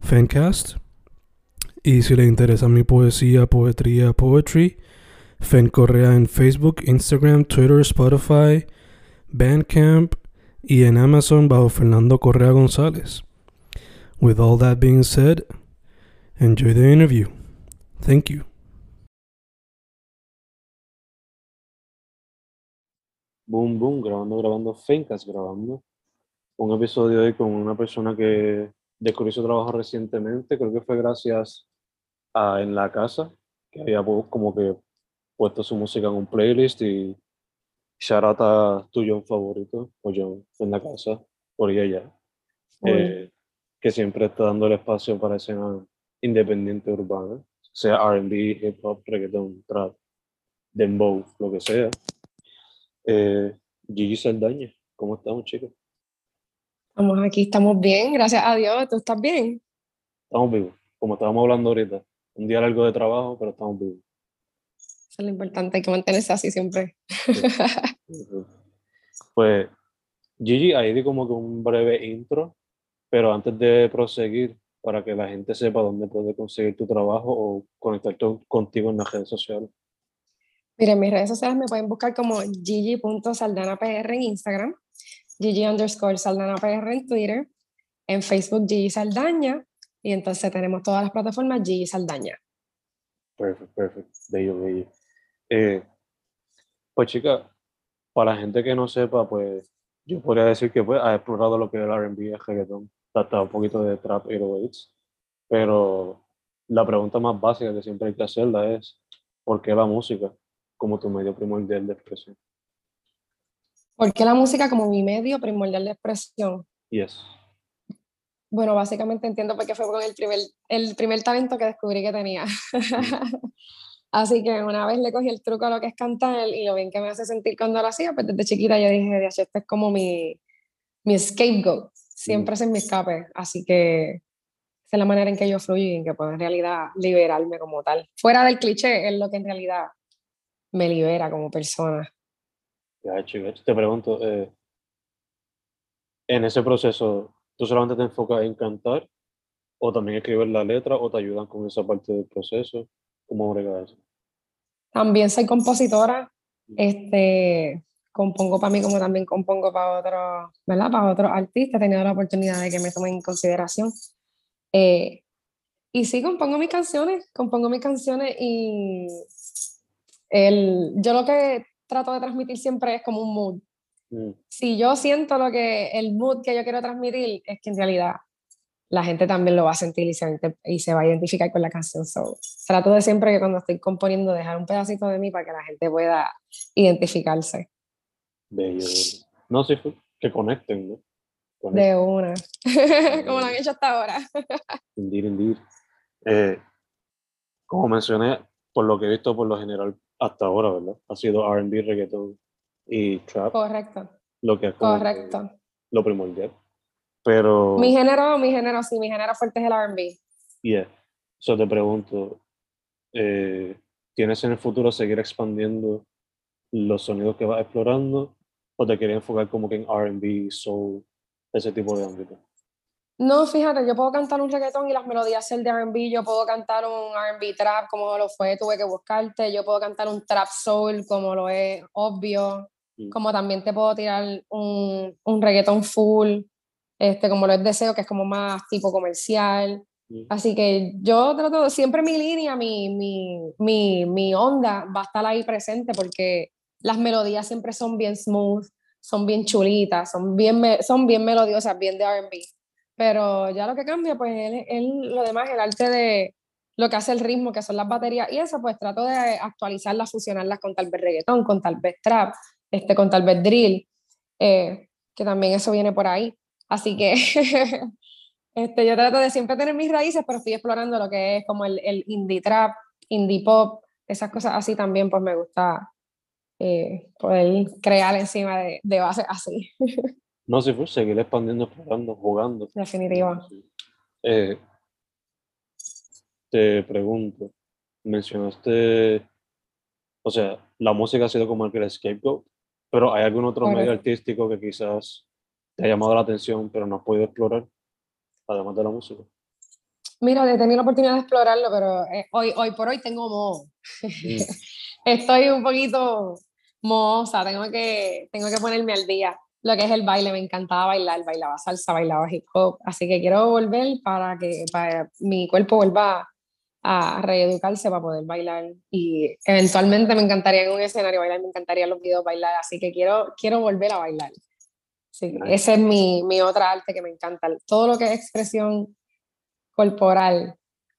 Fancast. Y si le interesa mi poesía, poetría, poetry, Fen Correa en Facebook, Instagram, Twitter, Spotify, Bandcamp y en Amazon bajo Fernando Correa González. With all that being said, enjoy the interview. Thank you. Boom, boom, grabando, grabando, Fencas grabando. Un episodio hoy con una persona que descubrió su trabajo recientemente, creo que fue gracias a En la Casa, que había pu- como que puesto su música en un playlist y shout out a tu John favorito, o John En la Casa, por ella, eh, que siempre está dando el espacio para escena independiente urbana, sea R&B, hip hop, reggaeton, trap, dembow, lo que sea. Eh, Gigi Saldaña, ¿cómo estamos, chicos? Estamos aquí, estamos bien, gracias a Dios. ¿Tú estás bien? Estamos vivos, como estábamos hablando ahorita. Un día largo de trabajo, pero estamos vivos. Eso es lo importante, hay que mantenerse así siempre. Pues, Gigi, ahí di como que un breve intro, pero antes de proseguir, para que la gente sepa dónde puede conseguir tu trabajo o conectarte contigo en las redes sociales. Miren, mis redes sociales me pueden buscar como gigi.saldanapr en Instagram, gigi underscore saldanapr en Twitter, en Facebook Gigi Saldaña, y entonces tenemos todas las plataformas Gigi Saldaña. Perfecto, perfecto. Bello, bello. Eh, pues, chica, para la gente que no sepa, pues, yo podría decir que pues, ha explorado lo que es el R&B, el reggaeton, hasta un poquito de trap 808s, pero la pregunta más básica que siempre hay que hacerla es, ¿por qué la música como tu medio primordial de expresión? ¿Por qué la música como mi medio primordial de expresión? Yes. Bueno, básicamente entiendo por qué fue con el primer, el primer talento que descubrí que tenía. Así que una vez le cogí el truco a lo que es cantar y lo bien que me hace sentir cuando lo hacía, pues desde chiquita yo dije, "Diache, este es como mi, mi scapegoat, siempre es en mi escape. Así que esa es la manera en que yo fluyo y en que puedo en realidad liberarme como tal. Fuera del cliché es lo que en realidad me libera como persona. Ya, te pregunto, eh, en ese proceso, ¿tú solamente te enfocas en cantar o también escribir la letra o te ayudan con esa parte del proceso? ¿Cómo brega eso? También soy compositora, este, compongo para mí como también compongo para otros, ¿verdad? Para otros artistas, he tenido la oportunidad de que me tomen en consideración. Eh, y sí, compongo mis canciones, compongo mis canciones y el, yo lo que trato de transmitir siempre es como un mood. Mm, Si yo siento lo que, el mood que yo quiero transmitir, es que en realidad la gente también lo va a sentir y se va a, inte- y se va a identificar con la canción. So, trato de siempre que cuando estoy componiendo dejar un pedacito de mí para que la gente pueda identificarse bello, bello. No, sí, fue- que conecten, ¿no? Conecten, de una, como lo han hecho hasta ahora. indeed, indeed. Eh, como mencioné, por lo que he visto por lo general hasta ahora, ¿verdad? Ha sido R&B, reggaeton y trap, Correcto, lo que es como correcto. lo primordial. Pero... Mi género, mi género, sí, mi género fuerte es el R&B. Yeah. So te pregunto, eh, ¿tienes en el futuro seguir expandiendo los sonidos que vas explorando o te quieres enfocar como que en R&B, soul, ese tipo de ámbito? No, fíjate, yo puedo cantar un reggaetón y las melodías ser de R&B, yo puedo cantar un R&B trap como lo fue Tuve que buscarte, yo puedo cantar un trap soul como lo es Obvio, Mm. como también te puedo tirar un, un reggaetón full, este, como lo es Deseo, que es como más tipo comercial. Así que yo trato, siempre mi línea, mi, mi, mi, mi onda va a estar ahí presente porque las melodías siempre son bien smooth, son bien chulitas, son bien, son bien melodiosas, bien de RB. Pero ya lo que cambia, pues es lo demás, el arte de lo que hace el ritmo, que son las baterías y eso, pues trato de actualizarlas, fusionarlas con tal vez reggaetón, con tal vez trap, este, con tal vez drill, eh, que también eso viene por ahí. Así que este, yo trato de siempre tener mis raíces, pero estoy explorando lo que es como el, el indie trap, indie pop, esas cosas así también, pues me gusta eh, poder crear encima de, de base así. No, sí, pues seguir expandiendo, explorando, jugando. Definitiva. Eh, te pregunto, mencionaste, o sea, la música ha sido como el scapegoat, pero ¿hay algún otro medio artístico que quizás te ha llamado la atención, pero no has podido explorar, además de la música? Mira, he tenido la oportunidad de explorarlo, pero eh, hoy, hoy por hoy tengo moho. Mm. Estoy un poquito mohosa, tengo que, tengo que ponerme al día lo que es el baile, me encantaba bailar, bailaba salsa, bailaba hip hop, así que quiero volver para que para mi cuerpo vuelva a reeducarse para poder bailar y eventualmente me encantaría en un escenario bailar, me encantaría los videos bailar, así que quiero, quiero volver a bailar. Sí, ese es mi, mi otra arte que me encanta, todo lo que es expresión corporal,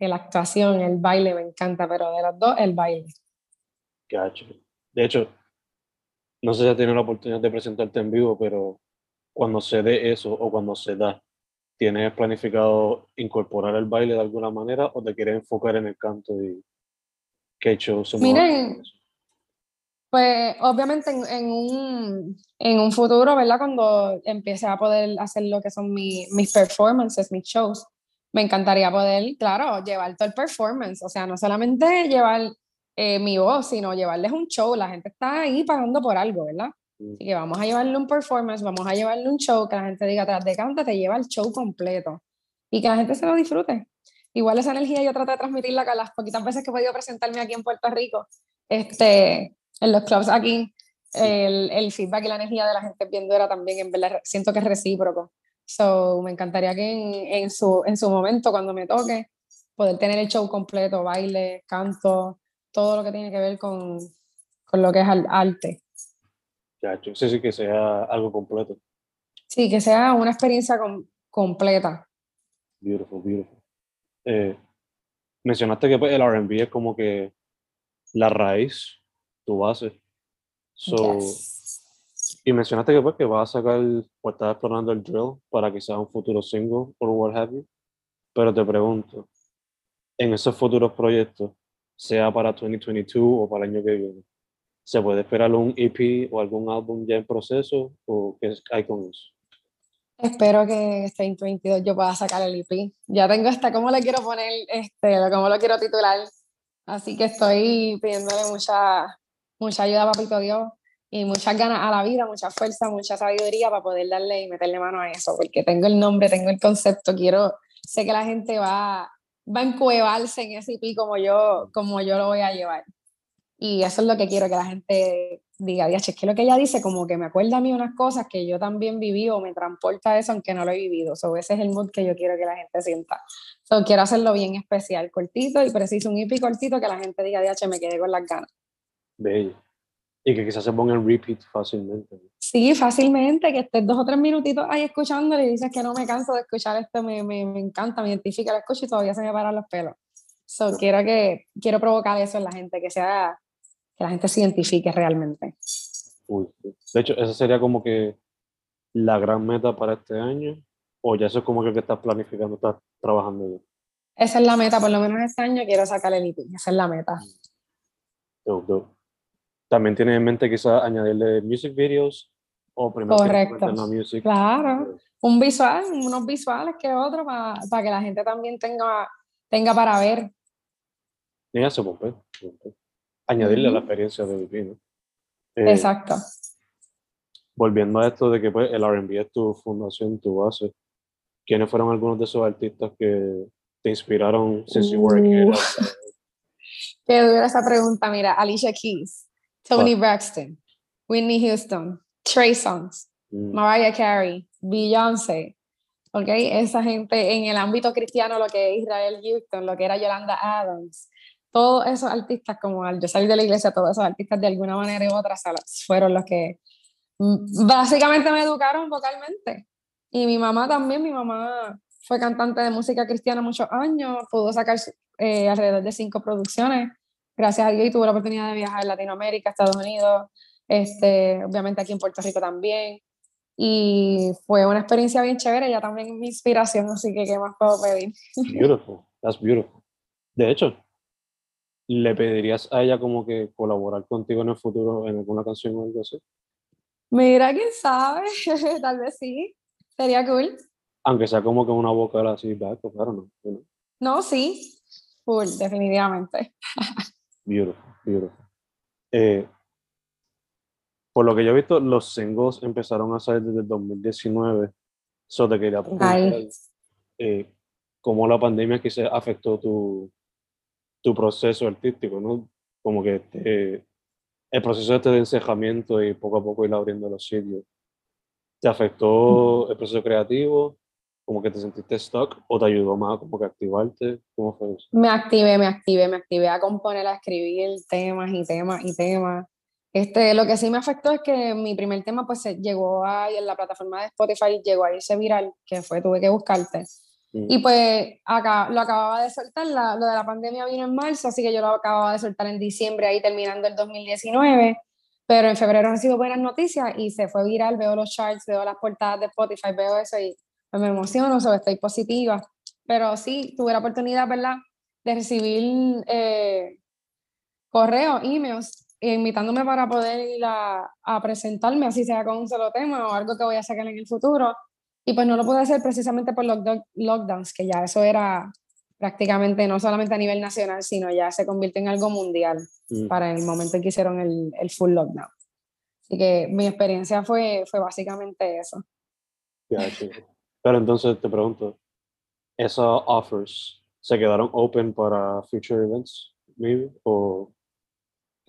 la actuación, el baile me encanta, pero de los dos el baile. Gacho. De hecho, no sé si has tenido la oportunidad de presentarte en vivo, pero cuando se dé eso o cuando se da, ¿tienes planificado incorporar el baile de alguna manera o te quieres enfocar en el canto y qué hecho Miren, pues obviamente en, un, en, un, futuro, ¿verdad? Cuando empiece a poder hacer lo que son mis performances, mis shows, me encantaría poder, claro, llevar todo el performance, o sea, no solamente llevar eh, mi voz, sino llevarles un show. La gente está ahí pagando por algo, ¿verdad? Mm. Así que vamos a llevarle un performance, vamos a llevarle un show, que la gente diga, tras de canta, te lleva el show completo y que la gente se lo disfrute. Igual esa energía yo trato de transmitirla con las poquitas veces que he podido presentarme aquí en Puerto Rico, este, en los clubs aquí, el, el feedback y la energía de la gente viendo era también, en verdad, siento que es recíproco. So, me encantaría que en, en, su, en su momento, cuando me toque, poder tener el show completo, baile, canto, todo lo que tiene que ver con, con lo que es el arte. Ya, sí, sí, que sea algo completo. Sí, que sea una experiencia completa. Beautiful, beautiful. Eh, mencionaste que pues, el RB es como que la raíz, tu base. So, Y mencionaste que, pues, que vas a sacar, o estás explorando el drill para sea un futuro single o what have you. Pero te pregunto, en esos futuros proyectos, sea para 2022 o para el año que viene. ¿Se puede esperar un EP o algún álbum ya en proceso o qué hay con eso? Espero que este 2022 yo pueda sacar el EP. Ya tengo hasta cómo le quiero poner, este, cómo lo quiero titular. Así que estoy pidiéndole mucha, mucha ayuda a Papito Dios y muchas ganas a la vida, mucha fuerza, mucha sabiduría para poder darle y meterle mano a eso, porque tengo el nombre, tengo el concepto, quiero, sé que la gente va, va a encuevarse en ese IP como yo, como yo lo voy a llevar. Y eso es lo que quiero que la gente diga, es que lo que ella dice como que me acuerda a mí unas cosas que yo también viví o me transporta eso aunque no lo he vivido. So, ese es el mood que yo quiero que la gente sienta. So, quiero hacerlo bien especial, cortito y preciso, un IP cortito que la gente diga, DH, me quedé con las ganas. Bello. Y que quizás se ponga en repeat fácilmente. Sí, fácilmente, que estés dos o tres minutitos ahí escuchándole y dices que no me canso de escuchar esto, me, me, me encanta, me identifica, lo escucho y todavía se me paran los pelos. So, quiero, que, quiero provocar eso en la gente, que sea, que la gente se identifique realmente. Uy, de hecho, esa sería como que la gran meta para este año, o ya eso es como que, que estás planificando, estás trabajando Esa es la meta, por lo menos este año quiero sacar el IP, esa es la meta. También tiene en mente quizás añadirle music videos o primero Correcto. Claro. Un visual, unos visuales que otro para, para que la gente también tenga, tenga para ver. Y eso, pues, pues, pues, añadirle la experiencia de vivir, eh, Exacto. Volviendo a esto de que pues, el R&B es tu fundación, tu base, ¿quiénes fueron algunos de esos artistas que te inspiraron since you were a uh. Qué dura esa pregunta, mira, Alicia Keys. Tony Braxton, Whitney Houston, Trey Songz, mm. Mariah Carey, Beyoncé, ¿ok? Esa gente en el ámbito cristiano, lo que es Israel Houston, lo que era Yolanda Adams, todos esos artistas, como al yo salir de la iglesia, todos esos artistas de alguna manera u otra fueron los que mm, básicamente me educaron vocalmente. Y mi mamá también, mi mamá fue cantante de música cristiana muchos años, pudo sacar eh, alrededor de cinco producciones. Gracias a Dios tuve la oportunidad de viajar a Latinoamérica, Estados Unidos, este, obviamente aquí en Puerto Rico también. Y fue una experiencia bien chévere, ella también es mi inspiración, así que ¿qué más puedo pedir? Beautiful, that's beautiful. De hecho, ¿le pedirías a ella como que colaborar contigo en el futuro en alguna canción o algo así? Mira, quién sabe, tal vez sí, sería cool. Aunque sea como que una vocal así, back, claro, no. No, sí, full, definitivamente. beautiful, beautiful. Eh, por lo que yo he visto, los singles empezaron a salir desde el 2019. Eso te quería preguntar eh, cómo la pandemia quizás afectó tu, tu proceso artístico, ¿no? Como que el proceso este de encejamiento y poco a poco ir abriendo los sitios. ¿Te afectó el proceso creativo? ¿Como que te sentiste stuck o te ayudó más como que activarte? ¿Cómo fue eso? Me activé, me activé, me activé a componer, a escribir temas y temas y temas. Este, lo que sí me afectó es que mi primer tema pues llegó a, en la plataforma de Spotify, llegó a irse viral, que fue Tuve que buscarte. Y pues acá, lo acababa de soltar, lo de la pandemia vino en marzo, así que yo lo acababa de soltar en diciembre, ahí terminando el 2019, pero en febrero sido buenas noticias y se fue viral, veo los charts, veo las portadas de Spotify, veo eso y pues, me emociono, sobre estoy positiva. Pero sí, tuve la oportunidad, ¿verdad?, de recibir eh, correos, emails, invitándome para poder ir a, a presentarme, así sea con un solo tema o algo que voy a sacar en el futuro y pues no lo pude hacer precisamente por los lockdowns, que ya eso era prácticamente no solamente a nivel nacional, sino ya se convirtió en algo mundial mm. para el momento en que hicieron el, el, full lockdown. Así que mi experiencia fue, fue básicamente eso. Pero entonces te pregunto, ¿esos offers se quedaron open para future events, maybe? ¿O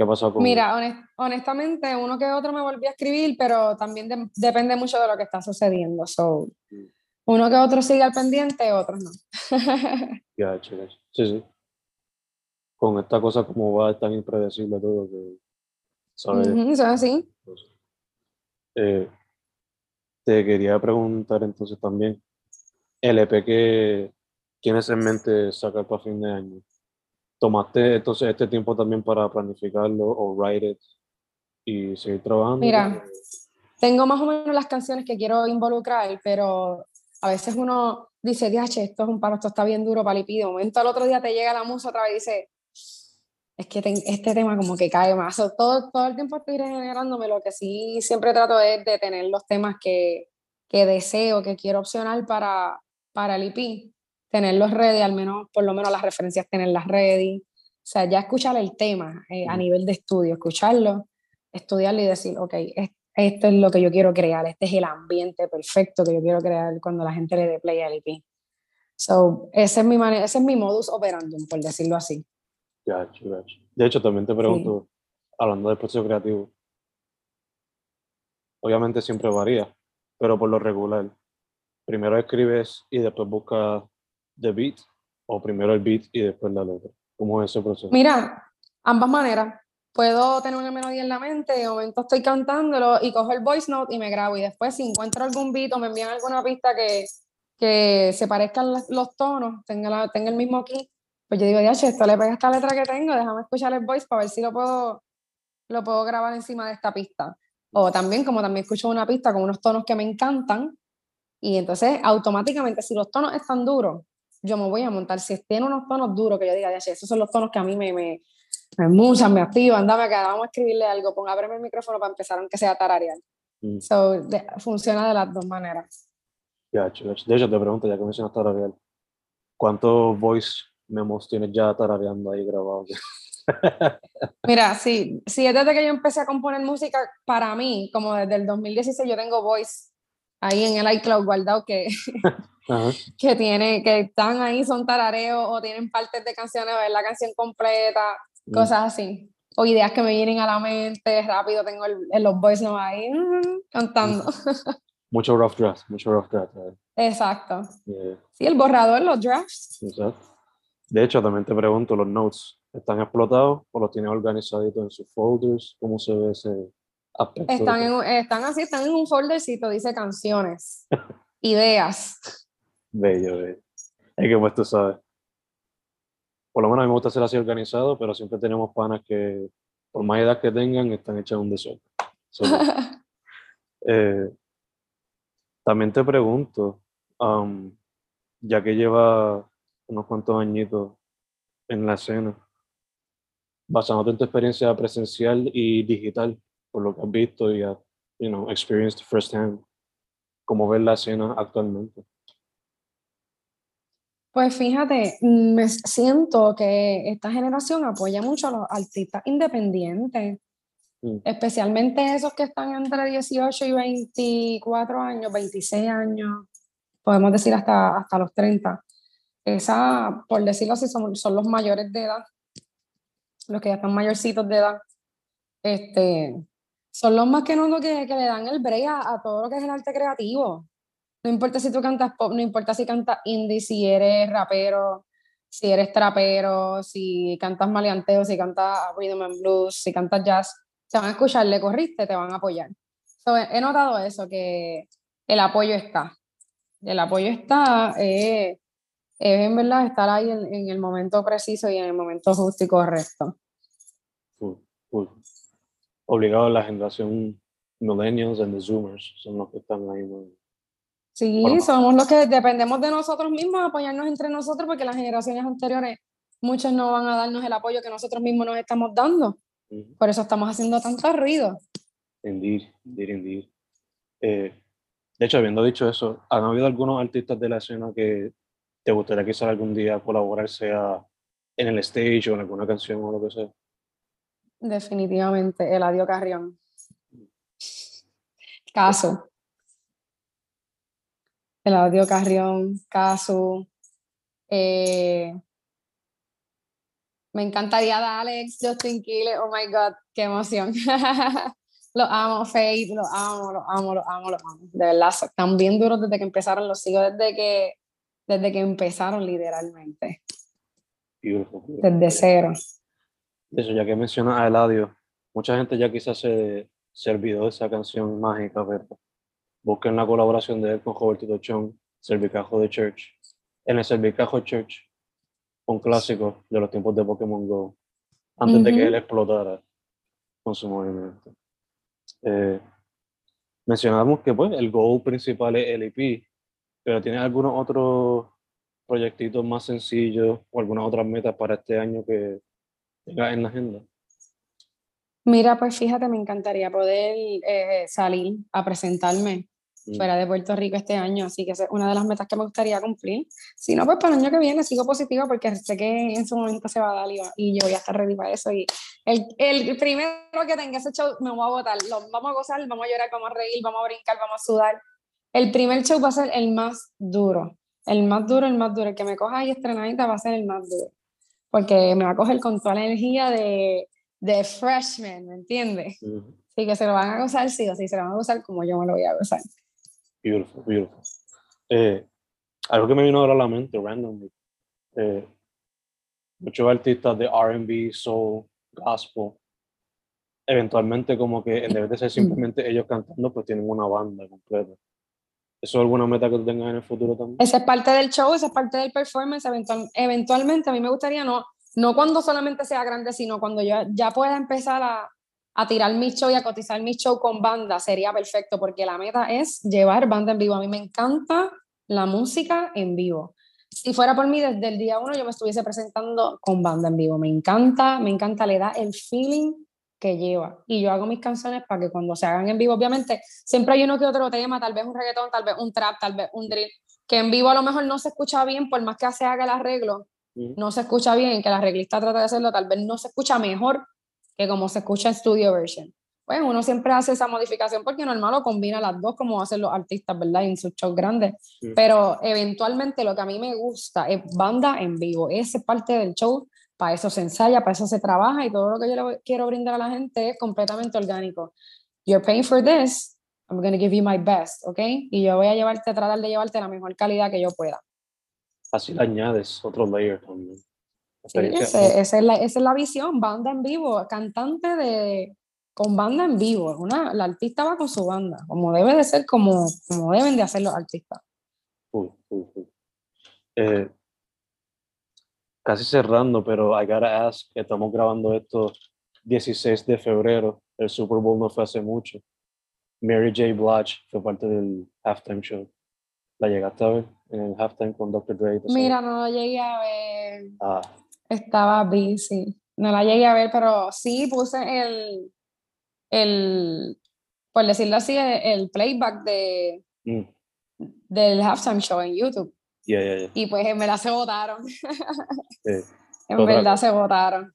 ¿Qué pasó con Mira, honestamente, uno que otro me volvió a escribir, pero también depende mucho de lo que está sucediendo. So, mm. uno que otro sigue al pendiente, otros no. Ya, Sí, sí. Con esta cosa como va, tan impredecible todo que... ¿sabes? eso así. Eh, te quería preguntar entonces también, el EP que tienes en mente sacar para fin de año, ¿Tomaste entonces este tiempo también para planificarlo o write it y seguir trabajando? Mira, tengo más o menos las canciones que quiero involucrar, pero a veces uno dice, diache, esto es un paro, esto está bien duro para De momento al otro día te llega la musa otra vez y dice, es que este tema como que cae más. todo, todo el tiempo estoy regenerándome, lo que sí siempre trato es de tener los temas que, que deseo, que quiero opcionar para, para el EP tenerlos ready, al menos, por lo menos las referencias tenerlas ready. O sea, ya escuchar el tema eh, a nivel de estudio, escucharlo, estudiarlo y decir, ok, esto es lo que yo quiero crear, este es el ambiente perfecto que yo quiero crear cuando la gente le dé play al EP. So, ese es mi, ese es mi modus operandum, por decirlo así. Gotcha, gotcha. De hecho, también te pregunto, hablando del proceso creativo, obviamente siempre varía, pero por lo regular, primero escribes y después buscas de beat o primero el beat y después la letra? ¿Cómo es ese proceso? Mira, ambas maneras. Puedo tener una melodía en la mente, de momento estoy cantándolo y cojo el voice note y me grabo. Y después, si encuentro algún beat o me envían alguna pista que, que se parezcan los tonos, tenga, la, tenga el mismo key, pues yo digo, ya, esto le pega esta letra que tengo, déjame escuchar el voice para ver si lo puedo, lo puedo grabar encima de esta pista. O también, como también escucho una pista con unos tonos que me encantan, y entonces automáticamente, si los tonos están duros, yo me voy a montar. Si tiene unos tonos duros que yo diga, esos son los tonos que a mí me, me, me muchan, me activan, dame acá, vamos a escribirle algo, ponga ábreme el micrófono para empezar, aunque sea tararear. Mm. So, funciona de las dos maneras. De hecho, te pregunto, ya que mencionas tararear, ¿cuántos voice memos tienes ya tarareando ahí grabados? Mira, sí, sí, es desde que yo empecé a componer música, para mí, como desde el 2016, yo tengo voice ahí en el iCloud guardado que que tiene, que están ahí, son tarareos o tienen partes de canciones, ver la canción completa, mm. cosas así. O ideas que me vienen a la mente, rápido tengo el, los voice notes ahí cantando. Mucho rough draft, mucho rough draft. eh. Exacto. Yeah, Sí, el borrador, los drafts. exacto. De hecho, también te pregunto, ¿los notes están explotados o los tienes organizaditos en sus folders? ¿Cómo se ve ese aspecto? Están, en, están así, están en un foldercito, dice canciones, ideas. Bello, bello. Es que pues tú sabes. Por lo menos a mí me gusta ser así organizado, pero siempre tenemos panas que, por más edad que tengan, están hechas un desorden. So, eh, también te pregunto, um, ya que lleva unos cuantos añitos en la escena, basándote en tu experiencia presencial y digital, por lo que has visto y has, you know, experienced firsthand, ¿cómo ves la escena actualmente? Pues fíjate, mm, me siento que esta generación apoya mucho a los artistas independientes, Mm. especialmente esos que están entre 18 y 24 años, 26 años, podemos decir hasta, hasta los 30. Esa, por decirlo así, son, son los mayores de edad, los que ya están mayorcitos de edad. Este, son los más que no que, que le dan el break a, todo lo que es el arte creativo. No importa si tú cantas pop, no importa si cantas indie, si eres rapero, si eres trapero, si cantas maleanteo, si cantas rhythm and blues, si cantas jazz, te van a escuchar, le corriste, te van a apoyar. So, he he notado eso, que el apoyo está. El apoyo está, eh, es en verdad estar ahí en, en el momento preciso y en el momento justo y correcto. Obligado a la generación millennials and the zoomers, son los que están ahí. ¿no? Sí, Bueno. somos los que dependemos de nosotros mismos, apoyarnos entre nosotros, porque las generaciones anteriores, muchos no van a darnos el apoyo que nosotros mismos nos estamos dando. Ujú. Por eso estamos haciendo tanto ruido. Indeed, indeed, indeed. Eh, de hecho, habiendo dicho eso, ¿han habido algunos artistas de la escena que te gustaría quizás algún día colaborar, sea en el stage o en alguna canción o lo que sea? Definitivamente, Eladio Carrión. Caso. Eladio Carrión, Caso. eh, me encantaría dar Alex, Justin Quiles, oh my God, qué emoción. Los amo, Faith, los amo, los amo, los amo, los amo. De verdad, están bien duros desde que empezaron, los sigo desde que, desde que empezaron literalmente, Beautiful, beautiful. desde cero. Eso, ya que mencionas a Eladio, mucha gente ya quizás se, se olvidó de esa canción mágica, pero busquen la colaboración de él con Robertito Chong, Cervicajo de Church. En el Cervicajo Church, un clásico de los tiempos de Pokémon Go, antes de que él explotara con su movimiento. Eh, mencionamos que pues, el goal principal es el EP, pero ¿tienes algunos otros proyectitos más sencillos o algunas otras metas para este año que tengas en la agenda? Mira, pues fíjate, me encantaría poder eh, salir a presentarme Mm. fuera de Puerto Rico este año, así que esa es una de las metas que me gustaría cumplir. Si no, pues para el año que viene sigo positiva porque sé que en su momento se va a dar y, va- y yo voy a estar ready para eso. Y el, el primero que tenga ese show me voy a votar, lo, vamos a gozar, vamos a llorar, vamos a reír, vamos a brincar, vamos a sudar. El primer show va a ser el más duro, el más duro, el más duro, el que me coja ahí estrenadita va a ser el más duro, porque me va a coger con toda la energía de, de freshman, ¿me entiendes? Ujú. Así que se lo van a gozar, sí o sí, se lo van a gozar como yo me lo voy a gozar. Beautiful, beautiful. Eh, algo que me vino ahora a la mente, randomly. Eh, muchos artistas de RB, soul, gospel, eventualmente como que en vez de ser simplemente ellos cantando, pues tienen una banda completa. ¿Eso es alguna meta que tú tengas en el futuro también? Esa es parte del show, esa es parte del performance. Eventual- eventualmente a mí me gustaría, no, no cuando solamente sea grande, sino cuando yo ya pueda empezar a, a tirar mi show y a cotizar mi show con banda, sería perfecto, porque la meta es llevar banda en vivo. A mí me encanta la música en vivo. Si fuera por mí, desde el día uno yo me estuviese presentando con banda en vivo. Me encanta, me encanta, le da el feeling que lleva. Y yo hago mis canciones para que cuando se hagan en vivo, obviamente, siempre hay uno que otro tema, tal vez un reggaetón, tal vez un trap, tal vez un drill, que en vivo a lo mejor no se escucha bien, por más que se haga el arreglo, Ujú. no se escucha bien, que el arreglista trata de hacerlo, tal vez no se escucha mejor que como se escucha en studio version. Pues uno siempre hace esa modificación porque normal lo combina las dos como hacen los artistas, ¿verdad? En sus shows grandes. Sí. Pero eventualmente lo que a mí me gusta es banda en vivo. Esa es parte del show. Para eso se ensaya, para eso se trabaja y todo lo que yo le quiero brindar a la gente es completamente orgánico. You're paying for this. I'm going to give you my best, ¿ok? Y yo voy a llevarte, tratar de llevarte la mejor calidad que yo pueda. Así le añades otro layer también. Sí, ese, esa, es la, esa es la visión, banda en vivo, cantante de, con banda en vivo. Una, la artista va con su banda, como debe de ser, como, como deben de hacer los artistas. Uy, uy, uy. Eh, casi cerrando, pero I gotta ask, estamos grabando esto 16 de febrero, el Super Bowl no fue hace mucho. Mary J. Blige fue parte del halftime show. ¿La llegaste a ver en el halftime con Dr. Dre? Mira, no la llegué a ver. Ah. Estaba busy. No la llegué a ver, pero sí puse el, el por decirlo así, el playback de, Mm. del halftime show en YouTube. Yeah, yeah, yeah. Y pues en verdad se votaron. En Otra verdad cosa. se votaron.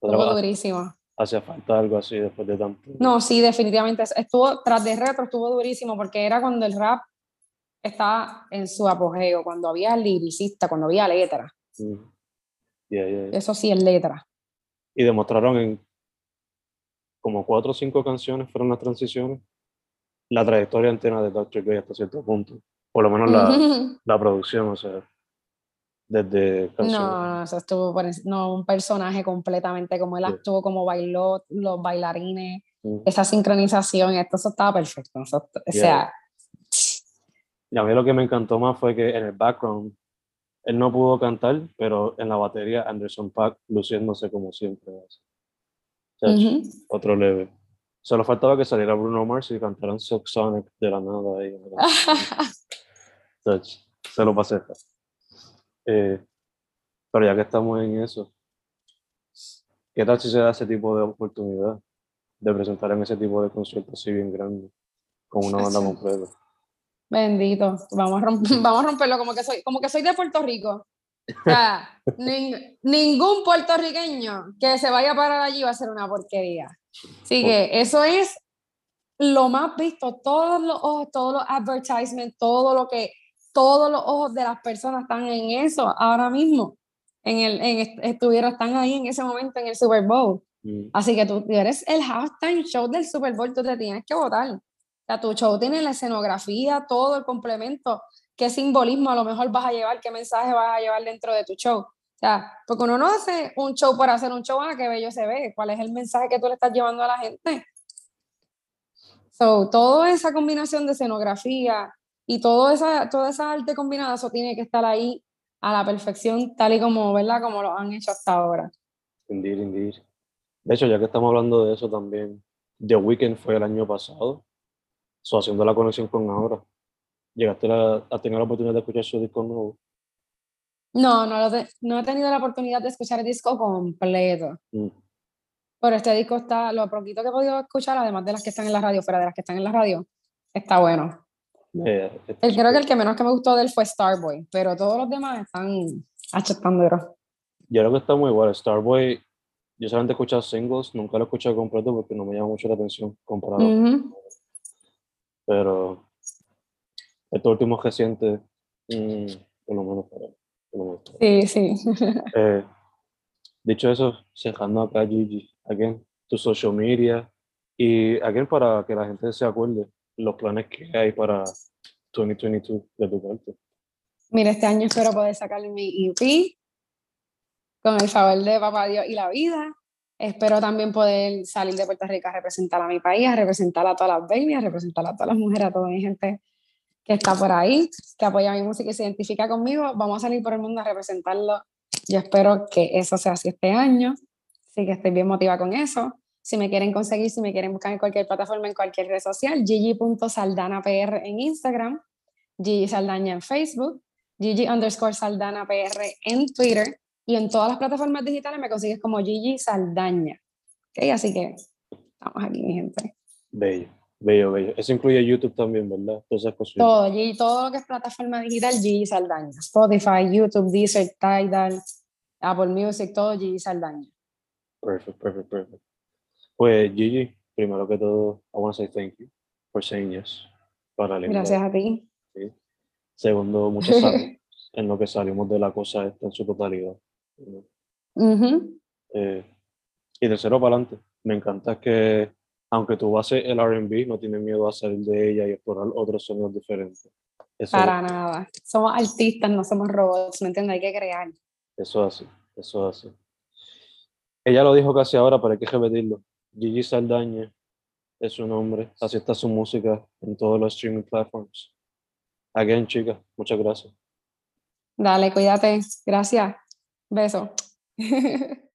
Estuvo durísimo. Hacía falta algo así después de tanto. No, sí, definitivamente. Estuvo, tras de retro, estuvo durísimo porque era cuando el rap estaba en su apogeo, cuando había liricista, cuando había letra. Mm. Eso sí es letra. Y demostraron en como cuatro o cinco canciones fueron las transiciones. La trayectoria entera de Dr. Dre hasta cierto punto. Por lo menos la, la producción, o sea, desde No, canciones. no, eso estuvo no, un personaje completamente como él Sí. actuó, como bailó, los bailarines, esa sincronización, esto eso estaba perfecto. eso- o sea, Y a mí lo que me encantó más fue que en el background él no pudo cantar, pero en la batería Anderson Paak luciéndose como siempre. Chacho, ujú. Otro leve. Solo faltaba que saliera Bruno Mars y cantaran Sonic de la nada. Ahí, Chacho, se lo pasé. Eh, pero ya que estamos en eso, ¿qué tal si se da ese tipo de oportunidad de presentar en ese tipo de conciertos así bien grandes, con una banda completa? Bendito, vamos a, romp- vamos a romperlo como que soy, como que soy de Puerto Rico. O sea, nin- ningún puertorriqueño que se vaya a parar allí va a ser una porquería. Así que eso es lo más visto, todos los ojos, todos los advertisements, todo lo que, todos los ojos de las personas están en eso ahora mismo. En el, en, est- estuvieron, están ahí en ese momento en el Super Bowl. Mm, Así que tú eres el halftime show del Super Bowl, tú te tienes que votar. O sea, tu show tiene la escenografía, todo el complemento. ¿Qué simbolismo a lo mejor vas a llevar? ¿Qué mensaje vas a llevar dentro de tu show? O sea, porque uno no hace un show por hacer un show, ah, qué bello se ve. ¿Cuál es el mensaje que tú le estás llevando a la gente? So, toda esa combinación de escenografía y toda esa, toda esa arte combinada, eso tiene que estar ahí a la perfección, tal y como, ¿verdad? Como lo han hecho hasta ahora. Indeed, indeed. De hecho, ya que estamos hablando de eso también, The Weeknd fue el año pasado, so, haciendo la conexión con ahora. ¿Llegaste a, a tener la oportunidad de escuchar su disco nuevo? No, no, te- no he tenido la oportunidad de escuchar el disco completo, Mm, pero este disco está, lo poquito que he podido escuchar, además de las que están en la radio, fuera de las que están en la radio, está bueno. Eh, El, creo que el que menos que me gustó de él fue Starboy, pero todos los demás están achetando. Yo creo que está muy igual. Starboy, yo solamente he escuchado singles, nunca lo he escuchado completo porque no me llama mucho la atención comparado. Ujú. Pero estos últimos recientes, mm, por lo menos para mí. Sí, sí. Eh, dicho eso, cerrando acá, Gigi, again, tu social media y again para que la gente se acuerde los planes que hay para 2022 de tu parte. Mira, este año espero poder sacar mi EP con el favor de Papá Dios y la vida. Espero también poder salir de Puerto Rico a representar a mi país, a representar a todas las babies, a representar a todas las mujeres, a toda mi gente que está por ahí, que apoya mi música y se identifica conmigo. Vamos a salir por el mundo a representarlo. Yo espero que eso sea así este año. Así que estoy bien motivada con eso. Si me quieren conseguir, si me quieren buscar en cualquier plataforma, en cualquier red social, gigi.saldanapr en Instagram, Gigi Saldaña en Facebook, Gigi underscore Saldana PR en Twitter y en todas las plataformas digitales me consigues como Gigi Saldaña. ¿Ok? Así que estamos aquí, mi gente. Bello, bello, bello. Eso incluye YouTube también, ¿verdad? Todas esas cositas. Todo, Gigi, todo lo que es plataforma digital, Gigi Saldaña. Spotify, YouTube, Deezer, Tidal, Apple Music, todo Gigi Saldaña. Perfect, perfect, perfect. Pues Gigi, primero que todo, I want to say thank you for saying yes. Para Gracias a ti. Segundo, muchas gracias en lo que salimos de la cosa esta en su totalidad. Eh, y tercero, para adelante. Me encanta que, aunque tú haces el RB, no tienes miedo a salir de ella y explorar otros sonidos diferentes. Para nada. Somos artistas, no somos robots, ¿me entiendes? Hay que crear. Eso es así, eso es así. Ella lo dijo casi ahora, pero hay que repetirlo. Gigi Saldaña es su nombre. Así está su música en todos los streaming platforms. Again, chicas, muchas gracias. Dale, cuídate. Gracias. Beso.